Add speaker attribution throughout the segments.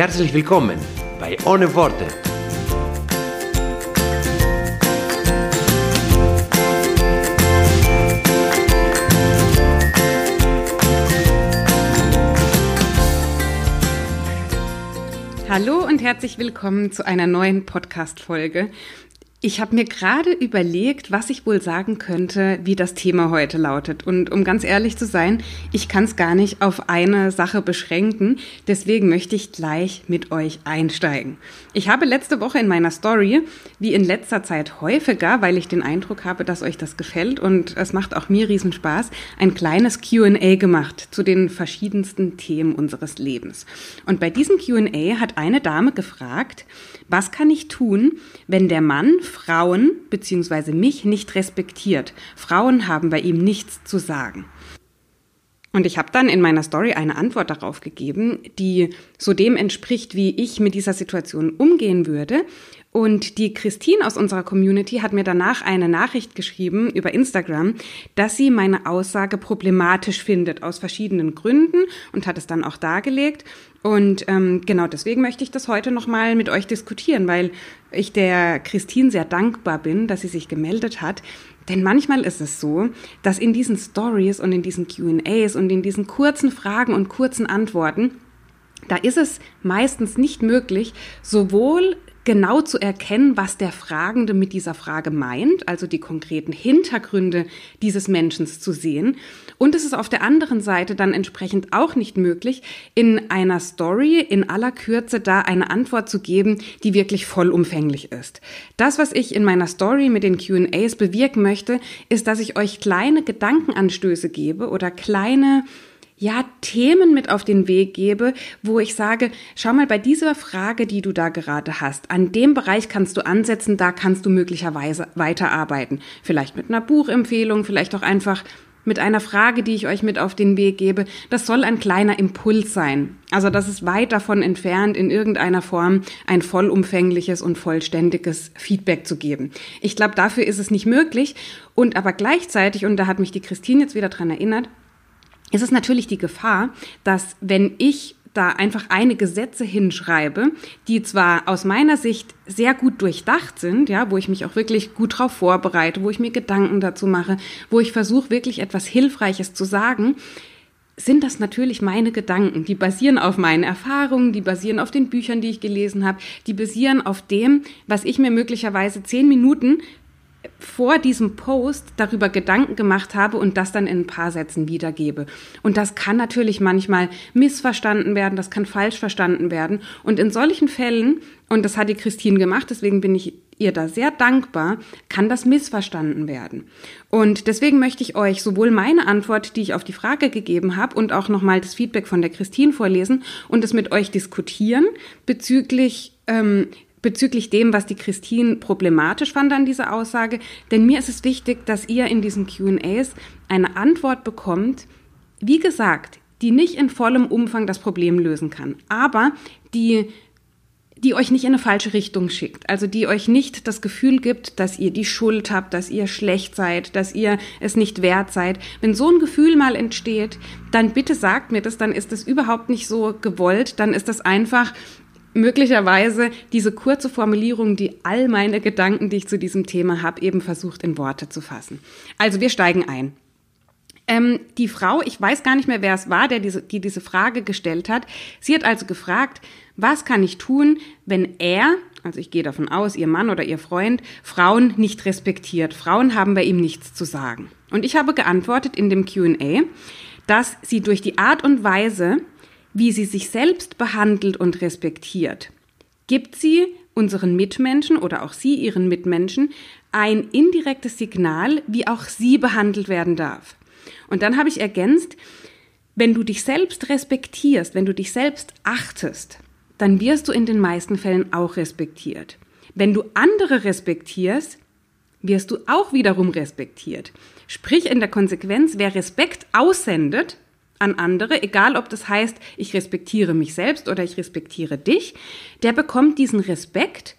Speaker 1: Herzlich willkommen bei Ohne Worte.
Speaker 2: Hallo und herzlich willkommen zu einer neuen Podcast-Folge. Ich habe mir gerade überlegt, was ich wohl sagen könnte, wie das Thema heute lautet. Und um ganz ehrlich zu sein, ich kann es gar nicht auf eine Sache beschränken. Deswegen möchte ich gleich mit euch einsteigen. Ich habe letzte Woche in meiner Story, wie in letzter Zeit häufiger, weil ich den Eindruck habe, dass euch das gefällt und es macht auch mir riesen Spaß, ein kleines Q&A gemacht zu den verschiedensten Themen unseres Lebens. Und bei diesem Q&A hat eine Dame gefragt, was kann ich tun, wenn der Mann Frauen bzw. mich nicht respektiert? Frauen haben bei ihm nichts zu sagen. Und ich habe dann in meiner Story eine Antwort darauf gegeben, die so dem entspricht, wie ich mit dieser Situation umgehen würde. Und die Christine aus unserer Community hat mir danach eine Nachricht geschrieben über Instagram, dass sie meine Aussage problematisch findet aus verschiedenen Gründen und hat es dann auch dargelegt. Und ähm, genau deswegen möchte ich das heute nochmal mit euch diskutieren, weil ich der Christine sehr dankbar bin, dass sie sich gemeldet hat. Denn manchmal ist es so, dass in diesen Stories und in diesen QAs und in diesen kurzen Fragen und kurzen Antworten, da ist es meistens nicht möglich, sowohl genau zu erkennen, was der Fragende mit dieser Frage meint, also die konkreten Hintergründe dieses Menschen zu sehen. Und es ist auf der anderen Seite dann entsprechend auch nicht möglich, in einer Story in aller Kürze da eine Antwort zu geben, die wirklich vollumfänglich ist. Das, was ich in meiner Story mit den QAs bewirken möchte, ist, dass ich euch kleine Gedankenanstöße gebe oder kleine ja, Themen mit auf den Weg gebe, wo ich sage, schau mal bei dieser Frage, die du da gerade hast, an dem Bereich kannst du ansetzen, da kannst du möglicherweise weiterarbeiten. Vielleicht mit einer Buchempfehlung, vielleicht auch einfach mit einer Frage, die ich euch mit auf den Weg gebe. Das soll ein kleiner Impuls sein. Also das ist weit davon entfernt, in irgendeiner Form ein vollumfängliches und vollständiges Feedback zu geben. Ich glaube, dafür ist es nicht möglich. Und aber gleichzeitig, und da hat mich die Christine jetzt wieder dran erinnert, ist es natürlich die Gefahr, dass wenn ich da einfach einige Sätze hinschreibe, die zwar aus meiner Sicht sehr gut durchdacht sind, ja, wo ich mich auch wirklich gut drauf vorbereite, wo ich mir Gedanken dazu mache, wo ich versuche wirklich etwas Hilfreiches zu sagen, sind das natürlich meine Gedanken. Die basieren auf meinen Erfahrungen, die basieren auf den Büchern, die ich gelesen habe, die basieren auf dem, was ich mir möglicherweise zehn Minuten vor diesem Post darüber Gedanken gemacht habe und das dann in ein paar Sätzen wiedergebe. Und das kann natürlich manchmal missverstanden werden, das kann falsch verstanden werden. Und in solchen Fällen, und das hat die Christine gemacht, deswegen bin ich ihr da sehr dankbar, kann das missverstanden werden. Und deswegen möchte ich euch sowohl meine Antwort, die ich auf die Frage gegeben habe, und auch nochmal das Feedback von der Christine vorlesen und es mit euch diskutieren bezüglich ähm, bezüglich dem, was die Christine problematisch fand an dieser Aussage. Denn mir ist es wichtig, dass ihr in diesen QAs eine Antwort bekommt, wie gesagt, die nicht in vollem Umfang das Problem lösen kann, aber die die euch nicht in eine falsche Richtung schickt. Also die euch nicht das Gefühl gibt, dass ihr die Schuld habt, dass ihr schlecht seid, dass ihr es nicht wert seid. Wenn so ein Gefühl mal entsteht, dann bitte sagt mir das, dann ist das überhaupt nicht so gewollt, dann ist das einfach möglicherweise diese kurze Formulierung, die all meine Gedanken, die ich zu diesem Thema habe, eben versucht in Worte zu fassen. Also wir steigen ein. Ähm, die Frau, ich weiß gar nicht mehr, wer es war, der diese, die diese Frage gestellt hat. Sie hat also gefragt, was kann ich tun, wenn er, also ich gehe davon aus, ihr Mann oder ihr Freund, Frauen nicht respektiert. Frauen haben bei ihm nichts zu sagen. Und ich habe geantwortet in dem QA, dass sie durch die Art und Weise, wie sie sich selbst behandelt und respektiert, gibt sie unseren Mitmenschen oder auch sie ihren Mitmenschen ein indirektes Signal, wie auch sie behandelt werden darf. Und dann habe ich ergänzt, wenn du dich selbst respektierst, wenn du dich selbst achtest, dann wirst du in den meisten Fällen auch respektiert. Wenn du andere respektierst, wirst du auch wiederum respektiert. Sprich in der Konsequenz, wer Respekt aussendet an andere, egal ob das heißt, ich respektiere mich selbst oder ich respektiere dich, der bekommt diesen Respekt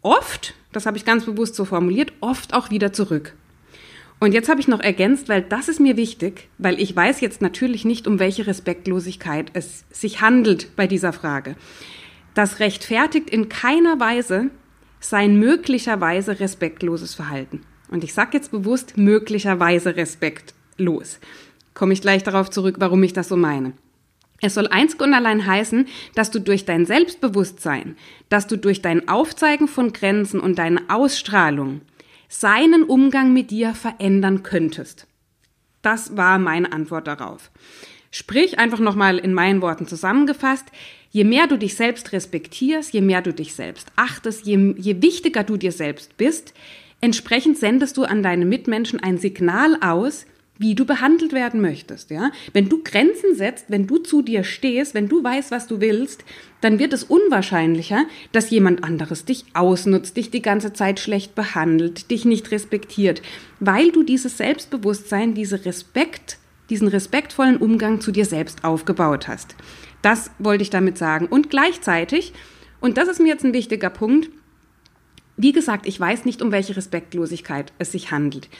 Speaker 2: oft, das habe ich ganz bewusst so formuliert, oft auch wieder zurück. Und jetzt habe ich noch ergänzt, weil das ist mir wichtig, weil ich weiß jetzt natürlich nicht, um welche Respektlosigkeit es sich handelt bei dieser Frage. Das rechtfertigt in keiner Weise sein möglicherweise respektloses Verhalten. Und ich sage jetzt bewusst möglicherweise respektlos. Komme ich gleich darauf zurück, warum ich das so meine. Es soll einzig und allein heißen, dass du durch dein Selbstbewusstsein, dass du durch dein Aufzeigen von Grenzen und deine Ausstrahlung seinen Umgang mit dir verändern könntest. Das war meine Antwort darauf. Sprich, einfach nochmal in meinen Worten zusammengefasst, je mehr du dich selbst respektierst, je mehr du dich selbst achtest, je, je wichtiger du dir selbst bist, entsprechend sendest du an deine Mitmenschen ein Signal aus, wie du behandelt werden möchtest, ja? Wenn du Grenzen setzt, wenn du zu dir stehst, wenn du weißt, was du willst, dann wird es unwahrscheinlicher, dass jemand anderes dich ausnutzt, dich die ganze Zeit schlecht behandelt, dich nicht respektiert, weil du dieses Selbstbewusstsein, diese Respekt, diesen respektvollen Umgang zu dir selbst aufgebaut hast. Das wollte ich damit sagen. Und gleichzeitig, und das ist mir jetzt ein wichtiger Punkt, wie gesagt, ich weiß nicht, um welche Respektlosigkeit es sich handelt.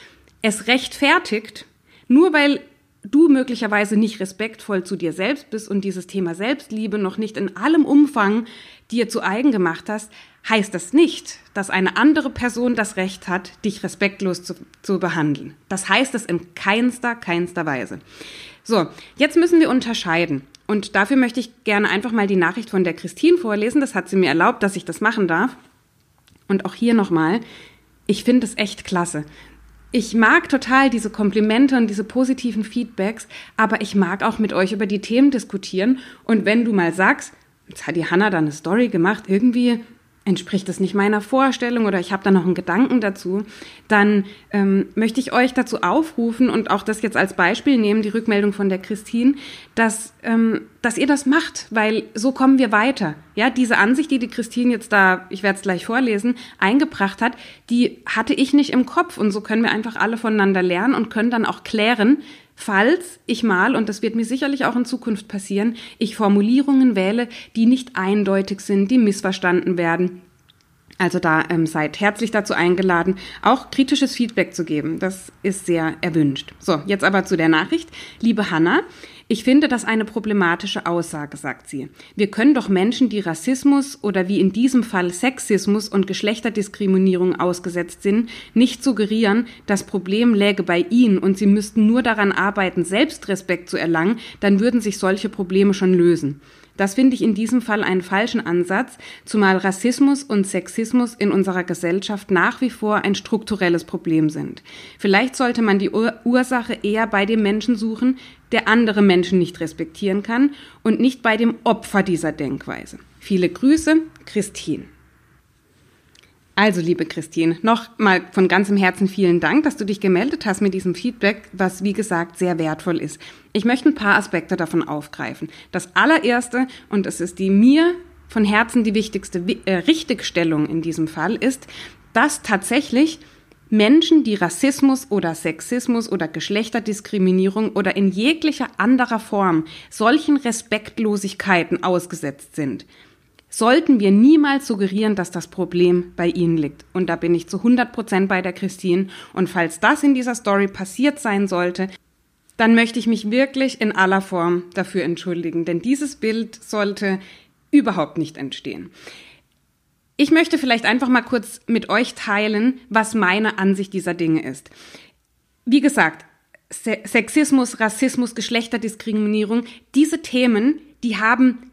Speaker 2: Es rechtfertigt, nur weil du möglicherweise nicht respektvoll zu dir selbst bist und dieses Thema Selbstliebe noch nicht in allem Umfang dir zu eigen gemacht hast, heißt das nicht, dass eine andere Person das Recht hat, dich respektlos zu, zu behandeln. Das heißt es in keinster, keinster Weise. So, jetzt müssen wir unterscheiden. Und dafür möchte ich gerne einfach mal die Nachricht von der Christine vorlesen. Das hat sie mir erlaubt, dass ich das machen darf. Und auch hier nochmal, ich finde es echt klasse ich mag total diese Komplimente und diese positiven Feedbacks, aber ich mag auch mit euch über die Themen diskutieren. Und wenn du mal sagst, jetzt hat die Hanna da eine Story gemacht, irgendwie entspricht das nicht meiner Vorstellung oder ich habe da noch einen Gedanken dazu, dann ähm, möchte ich euch dazu aufrufen und auch das jetzt als Beispiel nehmen, die Rückmeldung von der Christine, dass, ähm, dass ihr das macht, weil so kommen wir weiter. Ja, diese Ansicht, die die Christine jetzt da, ich werde es gleich vorlesen, eingebracht hat, die hatte ich nicht im Kopf und so können wir einfach alle voneinander lernen und können dann auch klären, falls ich mal, und das wird mir sicherlich auch in Zukunft passieren, ich Formulierungen wähle, die nicht eindeutig sind, die missverstanden werden. Also da ähm, seid herzlich dazu eingeladen, auch kritisches Feedback zu geben. Das ist sehr erwünscht. So, jetzt aber zu der Nachricht. Liebe Hanna, ich finde das eine problematische Aussage, sagt sie. Wir können doch Menschen, die Rassismus oder wie in diesem Fall Sexismus und Geschlechterdiskriminierung ausgesetzt sind, nicht suggerieren, das Problem läge bei ihnen und sie müssten nur daran arbeiten, Selbstrespekt zu erlangen, dann würden sich solche Probleme schon lösen. Das finde ich in diesem Fall einen falschen Ansatz, zumal Rassismus und Sexismus in unserer Gesellschaft nach wie vor ein strukturelles Problem sind. Vielleicht sollte man die Ur Ursache eher bei dem Menschen suchen, der andere Menschen nicht respektieren kann und nicht bei dem Opfer dieser Denkweise. Viele Grüße, Christine. Also, liebe Christine, nochmal von ganzem Herzen vielen Dank, dass du dich gemeldet hast mit diesem Feedback, was wie gesagt sehr wertvoll ist. Ich möchte ein paar Aspekte davon aufgreifen. Das allererste, und es ist die mir von Herzen die wichtigste äh, Richtigstellung in diesem Fall, ist, dass tatsächlich Menschen, die Rassismus oder Sexismus oder Geschlechterdiskriminierung oder in jeglicher anderer Form solchen Respektlosigkeiten ausgesetzt sind, sollten wir niemals suggerieren, dass das Problem bei Ihnen liegt. Und da bin ich zu 100 Prozent bei der Christine. Und falls das in dieser Story passiert sein sollte, dann möchte ich mich wirklich in aller Form dafür entschuldigen, denn dieses Bild sollte überhaupt nicht entstehen. Ich möchte vielleicht einfach mal kurz mit euch teilen, was meine Ansicht dieser Dinge ist. Wie gesagt, Sexismus, Rassismus, Geschlechterdiskriminierung, diese Themen, die haben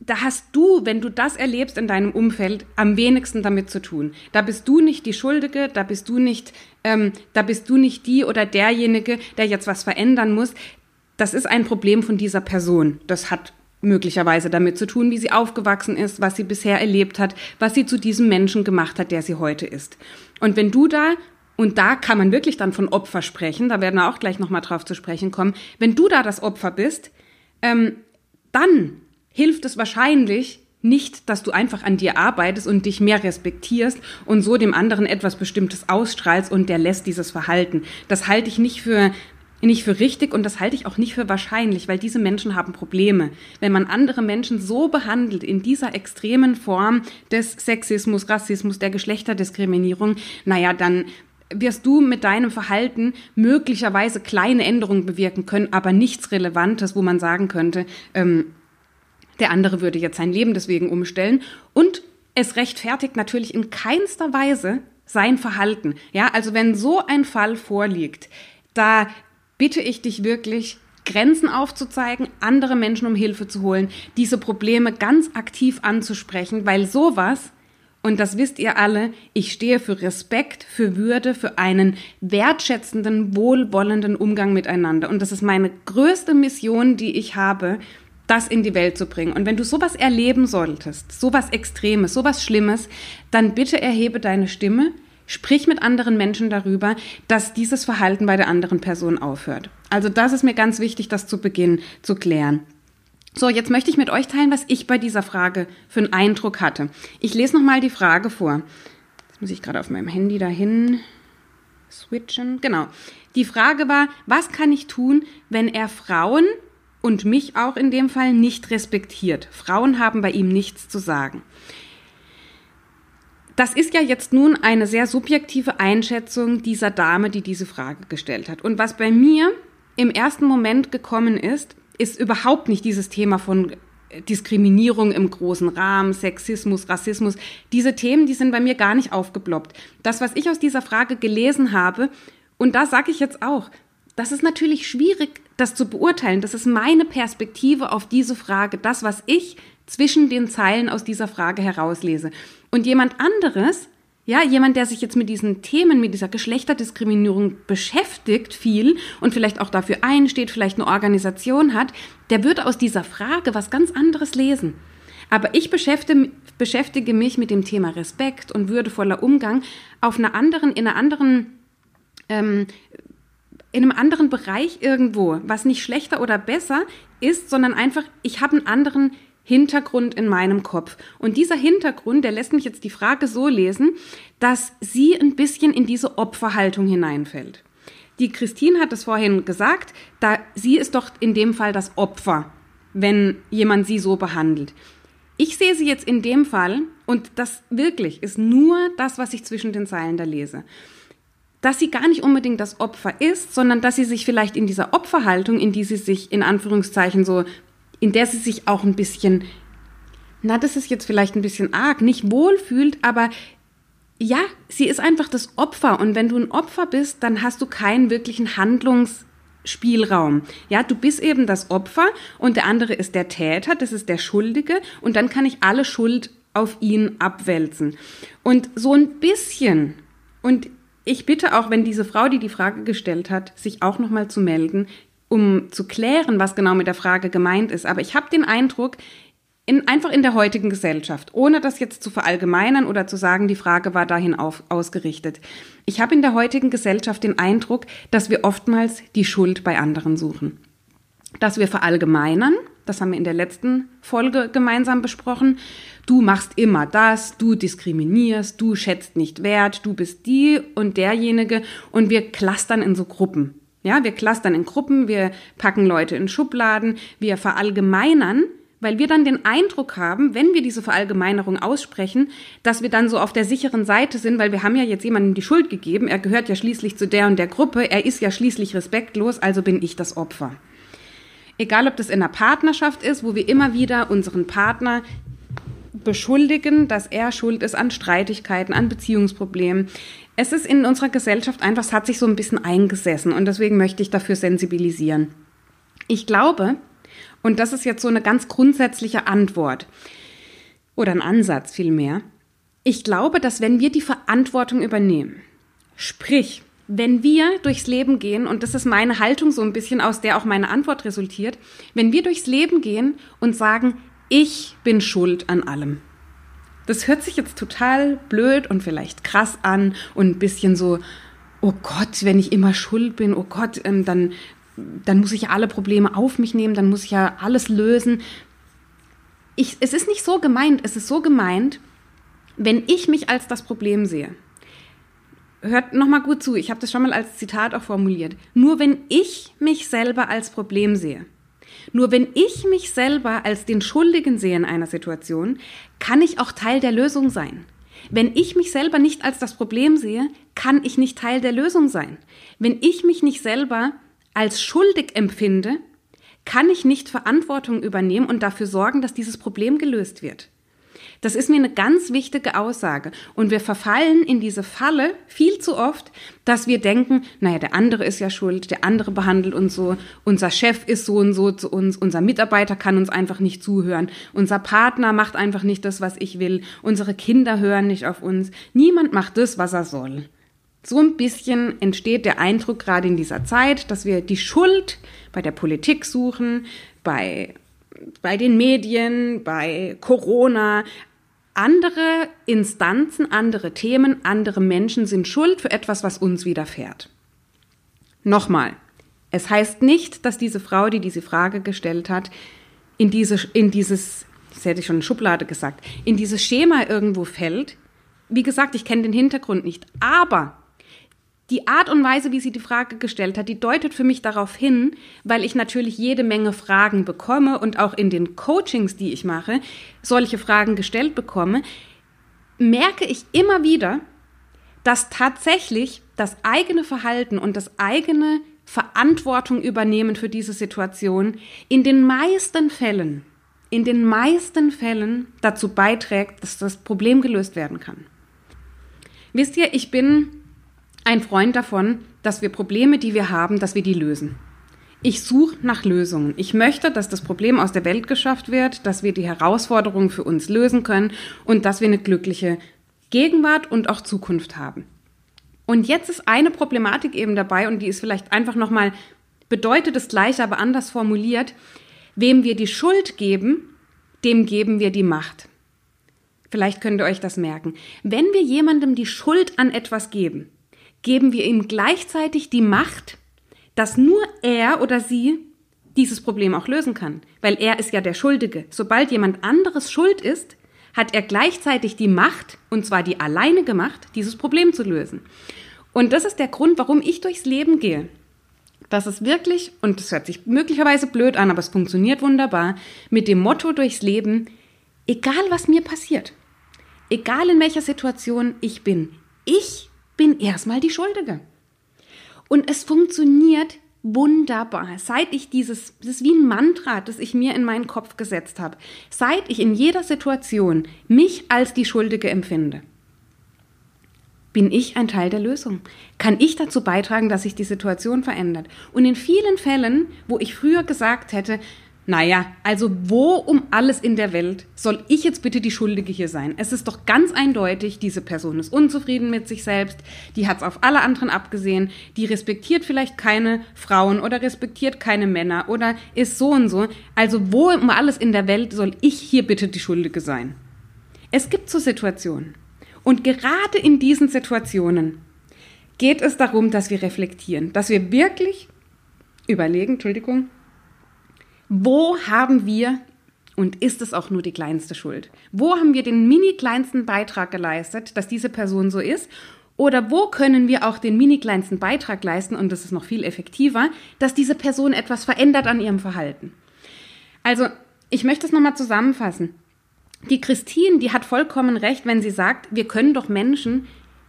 Speaker 2: da hast du, wenn du das erlebst in deinem Umfeld, am wenigsten damit zu tun. Da bist du nicht die Schuldige, da bist du nicht, ähm, da bist du nicht die oder derjenige, der jetzt was verändern muss. Das ist ein Problem von dieser Person. Das hat möglicherweise damit zu tun, wie sie aufgewachsen ist, was sie bisher erlebt hat, was sie zu diesem Menschen gemacht hat, der sie heute ist. Und wenn du da und da kann man wirklich dann von Opfer sprechen, da werden wir auch gleich nochmal drauf zu sprechen kommen. Wenn du da das Opfer bist, ähm, dann hilft es wahrscheinlich nicht, dass du einfach an dir arbeitest und dich mehr respektierst und so dem anderen etwas Bestimmtes ausstrahlst und der lässt dieses Verhalten. Das halte ich nicht für nicht für richtig und das halte ich auch nicht für wahrscheinlich, weil diese Menschen haben Probleme. Wenn man andere Menschen so behandelt in dieser extremen Form des Sexismus, Rassismus, der Geschlechterdiskriminierung, naja, dann wirst du mit deinem Verhalten möglicherweise kleine Änderungen bewirken können, aber nichts Relevantes, wo man sagen könnte, ähm, der andere würde jetzt sein Leben deswegen umstellen. Und es rechtfertigt natürlich in keinster Weise sein Verhalten. Ja, also wenn so ein Fall vorliegt, da bitte ich dich wirklich, Grenzen aufzuzeigen, andere Menschen um Hilfe zu holen, diese Probleme ganz aktiv anzusprechen, weil sowas und das wisst ihr alle, ich stehe für Respekt, für Würde, für einen wertschätzenden, wohlwollenden Umgang miteinander. Und das ist meine größte Mission, die ich habe, das in die Welt zu bringen. Und wenn du sowas erleben solltest, sowas Extremes, sowas Schlimmes, dann bitte erhebe deine Stimme, sprich mit anderen Menschen darüber, dass dieses Verhalten bei der anderen Person aufhört. Also das ist mir ganz wichtig, das zu Beginn zu klären. So, jetzt möchte ich mit euch teilen, was ich bei dieser Frage für einen Eindruck hatte. Ich lese nochmal die Frage vor. Jetzt muss ich gerade auf meinem Handy dahin switchen. Genau. Die Frage war, was kann ich tun, wenn er Frauen und mich auch in dem Fall nicht respektiert? Frauen haben bei ihm nichts zu sagen. Das ist ja jetzt nun eine sehr subjektive Einschätzung dieser Dame, die diese Frage gestellt hat. Und was bei mir im ersten Moment gekommen ist, ist überhaupt nicht dieses Thema von Diskriminierung im großen Rahmen, Sexismus, Rassismus. Diese Themen, die sind bei mir gar nicht aufgeploppt. Das, was ich aus dieser Frage gelesen habe, und da sage ich jetzt auch, das ist natürlich schwierig, das zu beurteilen. Das ist meine Perspektive auf diese Frage, das, was ich zwischen den Zeilen aus dieser Frage herauslese. Und jemand anderes ja, jemand, der sich jetzt mit diesen Themen, mit dieser Geschlechterdiskriminierung beschäftigt, viel und vielleicht auch dafür einsteht, vielleicht eine Organisation hat, der wird aus dieser Frage was ganz anderes lesen. Aber ich beschäftige, beschäftige mich mit dem Thema Respekt und würdevoller Umgang auf einer anderen, in einer anderen, ähm, in einem anderen Bereich irgendwo, was nicht schlechter oder besser ist, sondern einfach, ich habe einen anderen Hintergrund in meinem Kopf. Und dieser Hintergrund, der lässt mich jetzt die Frage so lesen, dass sie ein bisschen in diese Opferhaltung hineinfällt. Die Christine hat es vorhin gesagt, da sie ist doch in dem Fall das Opfer, wenn jemand sie so behandelt. Ich sehe sie jetzt in dem Fall, und das wirklich ist nur das, was ich zwischen den Zeilen da lese, dass sie gar nicht unbedingt das Opfer ist, sondern dass sie sich vielleicht in dieser Opferhaltung, in die sie sich in Anführungszeichen so in der sie sich auch ein bisschen, na, das ist jetzt vielleicht ein bisschen arg, nicht wohlfühlt, aber ja, sie ist einfach das Opfer. Und wenn du ein Opfer bist, dann hast du keinen wirklichen Handlungsspielraum. Ja, du bist eben das Opfer und der andere ist der Täter, das ist der Schuldige und dann kann ich alle Schuld auf ihn abwälzen. Und so ein bisschen, und ich bitte auch, wenn diese Frau, die die Frage gestellt hat, sich auch nochmal zu melden, um zu klären, was genau mit der Frage gemeint ist. Aber ich habe den Eindruck, in, einfach in der heutigen Gesellschaft, ohne das jetzt zu verallgemeinern oder zu sagen, die Frage war dahin auf, ausgerichtet. Ich habe in der heutigen Gesellschaft den Eindruck, dass wir oftmals die Schuld bei anderen suchen. Dass wir verallgemeinern, das haben wir in der letzten Folge gemeinsam besprochen, du machst immer das, du diskriminierst, du schätzt nicht wert, du bist die und derjenige und wir clustern in so Gruppen. Ja, wir clustern in Gruppen, wir packen Leute in Schubladen, wir verallgemeinern, weil wir dann den Eindruck haben, wenn wir diese Verallgemeinerung aussprechen, dass wir dann so auf der sicheren Seite sind, weil wir haben ja jetzt jemandem die Schuld gegeben, er gehört ja schließlich zu der und der Gruppe, er ist ja schließlich respektlos, also bin ich das Opfer. Egal, ob das in einer Partnerschaft ist, wo wir immer wieder unseren Partner beschuldigen, dass er schuld ist an Streitigkeiten, an Beziehungsproblemen. Es ist in unserer Gesellschaft einfach, es hat sich so ein bisschen eingesessen und deswegen möchte ich dafür sensibilisieren. Ich glaube, und das ist jetzt so eine ganz grundsätzliche Antwort oder ein Ansatz vielmehr, ich glaube, dass wenn wir die Verantwortung übernehmen, sprich, wenn wir durchs Leben gehen, und das ist meine Haltung so ein bisschen, aus der auch meine Antwort resultiert, wenn wir durchs Leben gehen und sagen, ich bin schuld an allem. Das hört sich jetzt total blöd und vielleicht krass an und ein bisschen so, oh Gott, wenn ich immer schuld bin, oh Gott, ähm, dann, dann muss ich ja alle Probleme auf mich nehmen, dann muss ich ja alles lösen. ich, es ist nicht so gemeint, es ist so gemeint, wenn ich mich als das Problem sehe. Hört nochmal gut zu, ich habe das schon mal als Zitat auch formuliert. Nur wenn ich mich selber als Problem sehe, nur wenn ich mich selber als den Schuldigen sehe in einer Situation, kann ich auch Teil der Lösung sein. Wenn ich mich selber nicht als das Problem sehe, kann ich nicht Teil der Lösung sein. Wenn ich mich nicht selber als schuldig empfinde, kann ich nicht Verantwortung übernehmen und dafür sorgen, dass dieses Problem gelöst wird. Das ist mir eine ganz wichtige Aussage. Und wir verfallen in diese Falle viel zu oft, dass wir denken, naja, der andere ist ja schuld, der andere behandelt uns so, unser Chef ist so und so zu uns, unser Mitarbeiter kann uns einfach nicht zuhören, unser Partner macht einfach nicht das, was ich will, unsere Kinder hören nicht auf uns, niemand macht das, was er soll. So ein bisschen entsteht der Eindruck gerade in dieser Zeit, dass wir die Schuld bei der Politik suchen, bei bei den Medien, bei Corona. Andere Instanzen, andere Themen, andere Menschen sind schuld für etwas, was uns widerfährt. Nochmal, es heißt nicht, dass diese Frau, die diese Frage gestellt hat, in, diese, in dieses, das hätte ich schon Schublade gesagt, in dieses Schema irgendwo fällt. Wie gesagt, ich kenne den Hintergrund nicht, aber die Art und Weise, wie sie die Frage gestellt hat, die deutet für mich darauf hin, weil ich natürlich jede Menge Fragen bekomme und auch in den Coachings, die ich mache, solche Fragen gestellt bekomme, merke ich immer wieder, dass tatsächlich das eigene Verhalten und das eigene Verantwortung übernehmen für diese Situation in den meisten Fällen, in den meisten Fällen dazu beiträgt, dass das Problem gelöst werden kann. Wisst ihr, ich bin ein Freund davon, dass wir Probleme, die wir haben, dass wir die lösen. Ich suche nach Lösungen. Ich möchte, dass das Problem aus der Welt geschafft wird, dass wir die Herausforderungen für uns lösen können und dass wir eine glückliche Gegenwart und auch Zukunft haben. Und jetzt ist eine Problematik eben dabei und die ist vielleicht einfach nochmal, bedeutet das gleiche, aber anders formuliert. Wem wir die Schuld geben, dem geben wir die Macht. Vielleicht könnt ihr euch das merken. Wenn wir jemandem die Schuld an etwas geben, geben wir ihm gleichzeitig die Macht, dass nur er oder sie dieses Problem auch lösen kann, weil er ist ja der Schuldige. Sobald jemand anderes schuld ist, hat er gleichzeitig die Macht, und zwar die alleinige Macht, dieses Problem zu lösen. Und das ist der Grund, warum ich durchs Leben gehe. Das ist wirklich, und das hört sich möglicherweise blöd an, aber es funktioniert wunderbar, mit dem Motto durchs Leben, egal was mir passiert, egal in welcher Situation ich bin, ich bin erstmal die Schuldige. Und es funktioniert wunderbar. Seit ich dieses, das ist wie ein Mantra, das ich mir in meinen Kopf gesetzt habe, seit ich in jeder Situation mich als die Schuldige empfinde, bin ich ein Teil der Lösung. Kann ich dazu beitragen, dass sich die Situation verändert? Und in vielen Fällen, wo ich früher gesagt hätte, naja, also wo um alles in der Welt soll ich jetzt bitte die Schuldige hier sein? Es ist doch ganz eindeutig, diese Person ist unzufrieden mit sich selbst, die hat es auf alle anderen abgesehen, die respektiert vielleicht keine Frauen oder respektiert keine Männer oder ist so und so. Also wo um alles in der Welt soll ich hier bitte die Schuldige sein? Es gibt so Situationen. Und gerade in diesen Situationen geht es darum, dass wir reflektieren, dass wir wirklich überlegen, Entschuldigung, wo haben wir, und ist es auch nur die kleinste Schuld, wo haben wir den mini kleinsten Beitrag geleistet, dass diese Person so ist? Oder wo können wir auch den mini kleinsten Beitrag leisten, und das ist noch viel effektiver, dass diese Person etwas verändert an ihrem Verhalten? Also, ich möchte es nochmal zusammenfassen. Die Christine, die hat vollkommen recht, wenn sie sagt, wir können doch Menschen,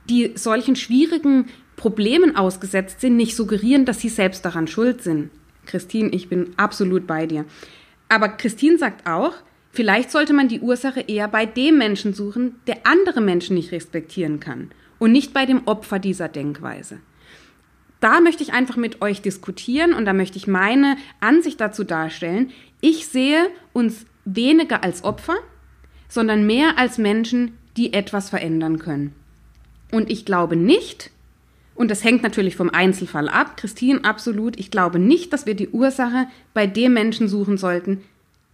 Speaker 2: die solchen schwierigen Problemen ausgesetzt sind, nicht suggerieren, dass sie selbst daran schuld sind. Christine, ich bin absolut bei dir. Aber Christine sagt auch, vielleicht sollte man die Ursache eher bei dem Menschen suchen, der andere Menschen nicht respektieren kann und nicht bei dem Opfer dieser Denkweise. Da möchte ich einfach mit euch diskutieren und da möchte ich meine Ansicht dazu darstellen. Ich sehe uns weniger als Opfer, sondern mehr als Menschen, die etwas verändern können. Und ich glaube nicht, und das hängt natürlich vom Einzelfall ab. Christine, absolut. Ich glaube nicht, dass wir die Ursache bei dem Menschen suchen sollten,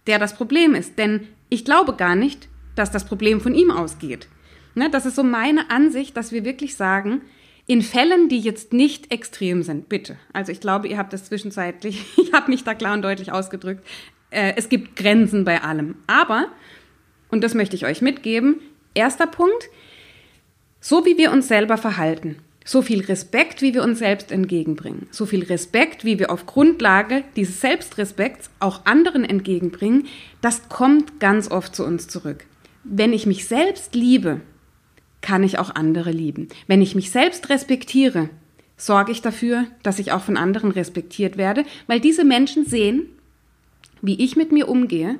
Speaker 2: der das Problem ist. Denn ich glaube gar nicht, dass das Problem von ihm ausgeht. Ne, das ist so meine Ansicht, dass wir wirklich sagen, in Fällen, die jetzt nicht extrem sind, bitte. Also ich glaube, ihr habt das zwischenzeitlich, ich habe mich da klar und deutlich ausgedrückt. äh, es gibt Grenzen bei allem. Aber, und das möchte ich euch mitgeben, erster Punkt, so wie wir uns selber verhalten, so viel Respekt, wie wir uns selbst entgegenbringen, so viel Respekt, wie wir auf Grundlage dieses Selbstrespekts auch anderen entgegenbringen, das kommt ganz oft zu uns zurück. Wenn ich mich selbst liebe, kann ich auch andere lieben. Wenn ich mich selbst respektiere, sorge ich dafür, dass ich auch von anderen respektiert werde, weil diese Menschen sehen, wie ich mit mir umgehe,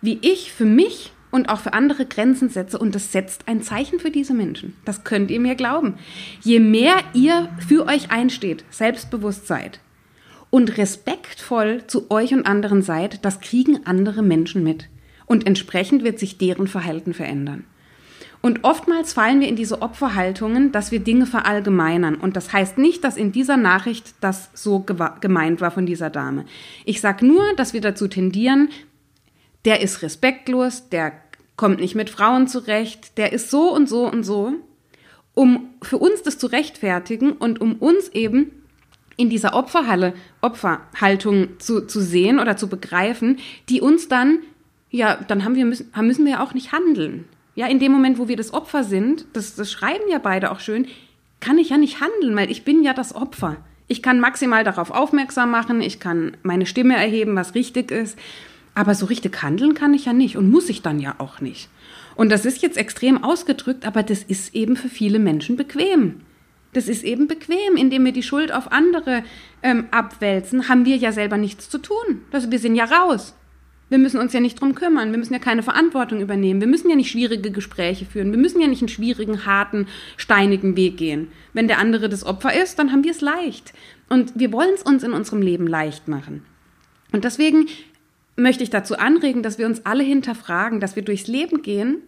Speaker 2: wie ich für mich und auch für andere Grenzen setze und das setzt ein Zeichen für diese Menschen. Das könnt ihr mir glauben. Je mehr ihr für euch einsteht, selbstbewusst seid und respektvoll zu euch und anderen seid, das kriegen andere Menschen mit. Und entsprechend wird sich deren Verhalten verändern. Und oftmals fallen wir in diese Opferhaltungen, dass wir Dinge verallgemeinern. Und das heißt nicht, dass in dieser Nachricht das so gemeint war von dieser Dame. Ich sage nur, dass wir dazu tendieren, der ist respektlos, der kommt nicht mit Frauen zurecht, der ist so und so und so, um für uns das zu rechtfertigen und um uns eben in dieser Opferhalle, Opferhaltung zu, zu sehen oder zu begreifen, die uns dann, ja, dann haben wir müssen, müssen wir auch nicht handeln. Ja, in dem Moment, wo wir das Opfer sind, das, das schreiben ja beide auch schön, kann ich ja nicht handeln, weil ich bin ja das Opfer. Ich kann maximal darauf aufmerksam machen, ich kann meine Stimme erheben, was richtig ist, aber so richtig handeln kann ich ja nicht und muss ich dann ja auch nicht. Und das ist jetzt extrem ausgedrückt, aber das ist eben für viele Menschen bequem. Das ist eben bequem, indem wir die Schuld auf andere ähm, abwälzen, haben wir ja selber nichts zu tun. Also wir sind ja raus. Wir müssen uns ja nicht drum kümmern. Wir müssen ja keine Verantwortung übernehmen. Wir müssen ja nicht schwierige Gespräche führen. Wir müssen ja nicht einen schwierigen, harten, steinigen Weg gehen. Wenn der andere das Opfer ist, dann haben wir es leicht. Und wir wollen es uns in unserem Leben leicht machen. Und deswegen möchte ich dazu anregen, dass wir uns alle hinterfragen, dass wir durchs Leben gehen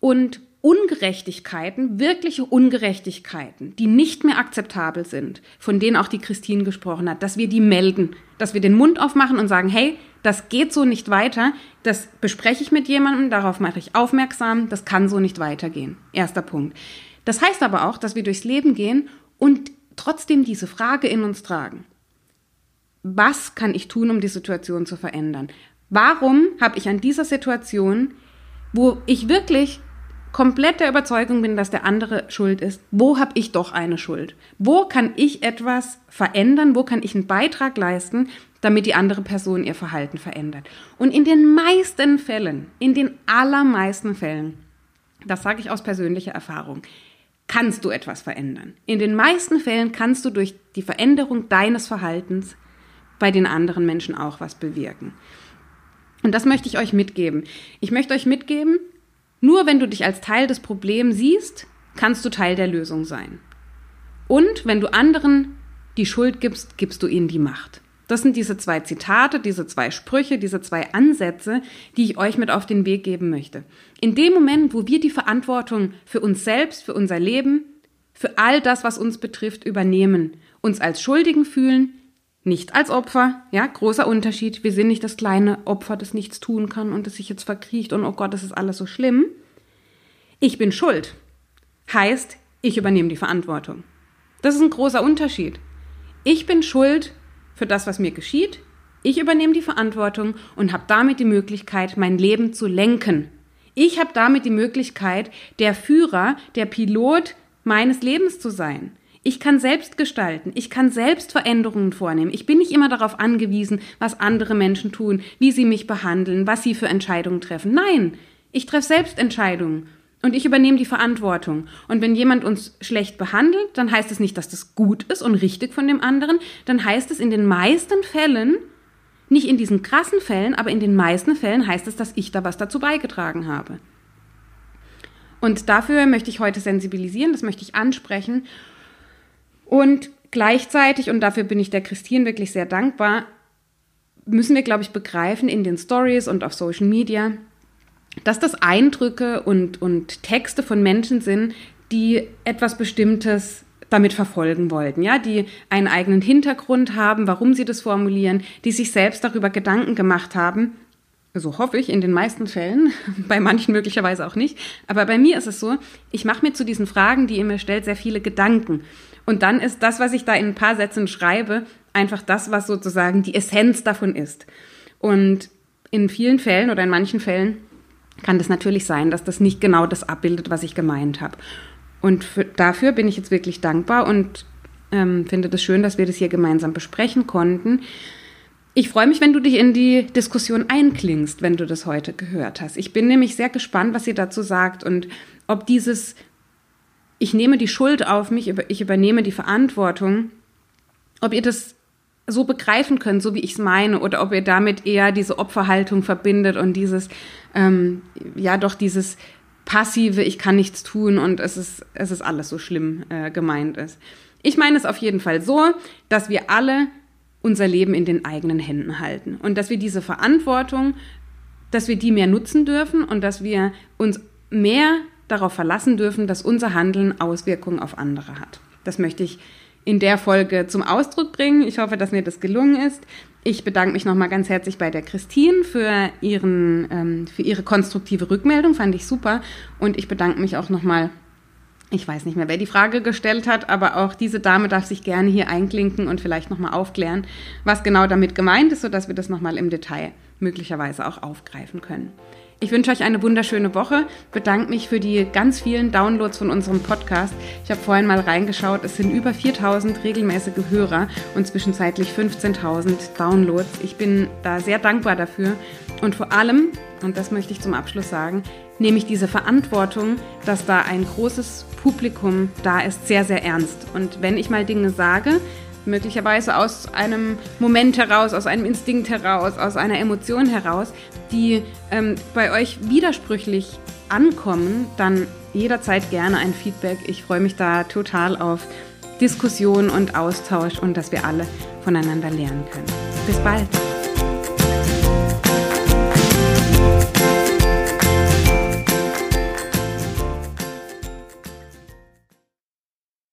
Speaker 2: und Ungerechtigkeiten, wirkliche Ungerechtigkeiten, die nicht mehr akzeptabel sind, von denen auch die Christine gesprochen hat, dass wir die melden, dass wir den Mund aufmachen und sagen, hey, das geht so nicht weiter, das bespreche ich mit jemandem, darauf mache ich aufmerksam, das kann so nicht weitergehen. Erster Punkt. Das heißt aber auch, dass wir durchs Leben gehen und trotzdem diese Frage in uns tragen. Was kann ich tun, um die Situation zu verändern? Warum habe ich an dieser Situation, wo ich wirklich komplett der Überzeugung bin, dass der andere schuld ist, wo habe ich doch eine Schuld? Wo kann ich etwas verändern? Wo kann ich einen Beitrag leisten, damit die andere Person ihr Verhalten verändert? Und in den meisten Fällen, in den allermeisten Fällen, das sage ich aus persönlicher Erfahrung, kannst du etwas verändern. In den meisten Fällen kannst du durch die Veränderung deines Verhaltens bei den anderen Menschen auch was bewirken. Und das möchte ich euch mitgeben. Ich möchte euch mitgeben, nur wenn du dich als Teil des Problems siehst, kannst du Teil der Lösung sein. Und wenn du anderen die Schuld gibst, gibst du ihnen die Macht. Das sind diese zwei Zitate, diese zwei Sprüche, diese zwei Ansätze, die ich euch mit auf den Weg geben möchte. In dem Moment, wo wir die Verantwortung für uns selbst, für unser Leben, für all das, was uns betrifft, übernehmen, uns als Schuldigen fühlen, nicht als Opfer, ja, großer Unterschied. Wir sind nicht das kleine Opfer, das nichts tun kann und das sich jetzt verkriecht und oh Gott, das ist alles so schlimm. Ich bin schuld. Heißt, ich übernehme die Verantwortung. Das ist ein großer Unterschied. Ich bin schuld für das, was mir geschieht. Ich übernehme die Verantwortung und habe damit die Möglichkeit, mein Leben zu lenken. Ich habe damit die Möglichkeit, der Führer, der Pilot meines Lebens zu sein. Ich kann selbst gestalten, ich kann selbst Veränderungen vornehmen. Ich bin nicht immer darauf angewiesen, was andere Menschen tun, wie sie mich behandeln, was sie für Entscheidungen treffen. Nein, ich treffe selbst Entscheidungen und ich übernehme die Verantwortung. Und wenn jemand uns schlecht behandelt, dann heißt es nicht, dass das gut ist und richtig von dem anderen, dann heißt es in den meisten Fällen, nicht in diesen krassen Fällen, aber in den meisten Fällen heißt es, dass ich da was dazu beigetragen habe. Und dafür möchte ich heute sensibilisieren, das möchte ich ansprechen und gleichzeitig, und dafür bin ich der Christine wirklich sehr dankbar, müssen wir, glaube ich, begreifen in den Stories und auf Social Media, dass das Eindrücke und, und Texte von Menschen sind, die etwas Bestimmtes damit verfolgen wollten, ja, die einen eigenen Hintergrund haben, warum sie das formulieren, die sich selbst darüber Gedanken gemacht haben. So hoffe ich in den meisten Fällen, bei manchen möglicherweise auch nicht. Aber bei mir ist es so, ich mache mir zu diesen Fragen, die ihr mir stellt, sehr viele Gedanken. Und dann ist das, was ich da in ein paar Sätzen schreibe, einfach das, was sozusagen die Essenz davon ist. Und in vielen Fällen oder in manchen Fällen kann das natürlich sein, dass das nicht genau das abbildet, was ich gemeint habe. Und für, dafür bin ich jetzt wirklich dankbar und ähm, finde das schön, dass wir das hier gemeinsam besprechen konnten. Ich freue mich, wenn du dich in die Diskussion einklingst, wenn du das heute gehört hast. Ich bin nämlich sehr gespannt, was ihr dazu sagt und ob dieses Ich nehme die Schuld auf mich, ich übernehme die Verantwortung, ob ihr das so begreifen könnt, so wie ich es meine, oder ob ihr damit eher diese Opferhaltung verbindet und dieses, ähm, ja doch dieses passive, ich kann nichts tun und es ist, es ist alles so schlimm äh, gemeint ist. Ich meine es auf jeden Fall so, dass wir alle unser Leben in den eigenen Händen halten und dass wir diese Verantwortung, dass wir die mehr nutzen dürfen und dass wir uns mehr darauf verlassen dürfen, dass unser Handeln Auswirkungen auf andere hat. Das möchte ich in der Folge zum Ausdruck bringen. Ich hoffe, dass mir das gelungen ist. Ich bedanke mich nochmal ganz herzlich bei der Christine für, ihren, ähm, für ihre konstruktive Rückmeldung, fand ich super. Und ich bedanke mich auch nochmal, ich weiß nicht mehr, wer die Frage gestellt hat, aber auch diese Dame darf sich gerne hier einklinken und vielleicht nochmal aufklären, was genau damit gemeint ist, sodass wir das nochmal im Detail möglicherweise auch aufgreifen können. Ich wünsche euch eine wunderschöne Woche, bedanke mich für die ganz vielen Downloads von unserem Podcast. Ich habe vorhin mal reingeschaut, es sind über 4000 regelmäßige Hörer und zwischenzeitlich 15.000 Downloads. Ich bin da sehr dankbar dafür und vor allem, und das möchte ich zum Abschluss sagen, nehme ich diese Verantwortung, dass da ein großes Publikum da ist, sehr, sehr ernst. Und wenn ich mal Dinge sage, möglicherweise aus einem Moment heraus, aus einem Instinkt heraus, aus einer Emotion heraus, die ähm, bei euch widersprüchlich ankommen, dann jederzeit gerne ein Feedback. Ich freue mich da total auf Diskussion und Austausch und dass wir alle voneinander lernen können. Bis bald.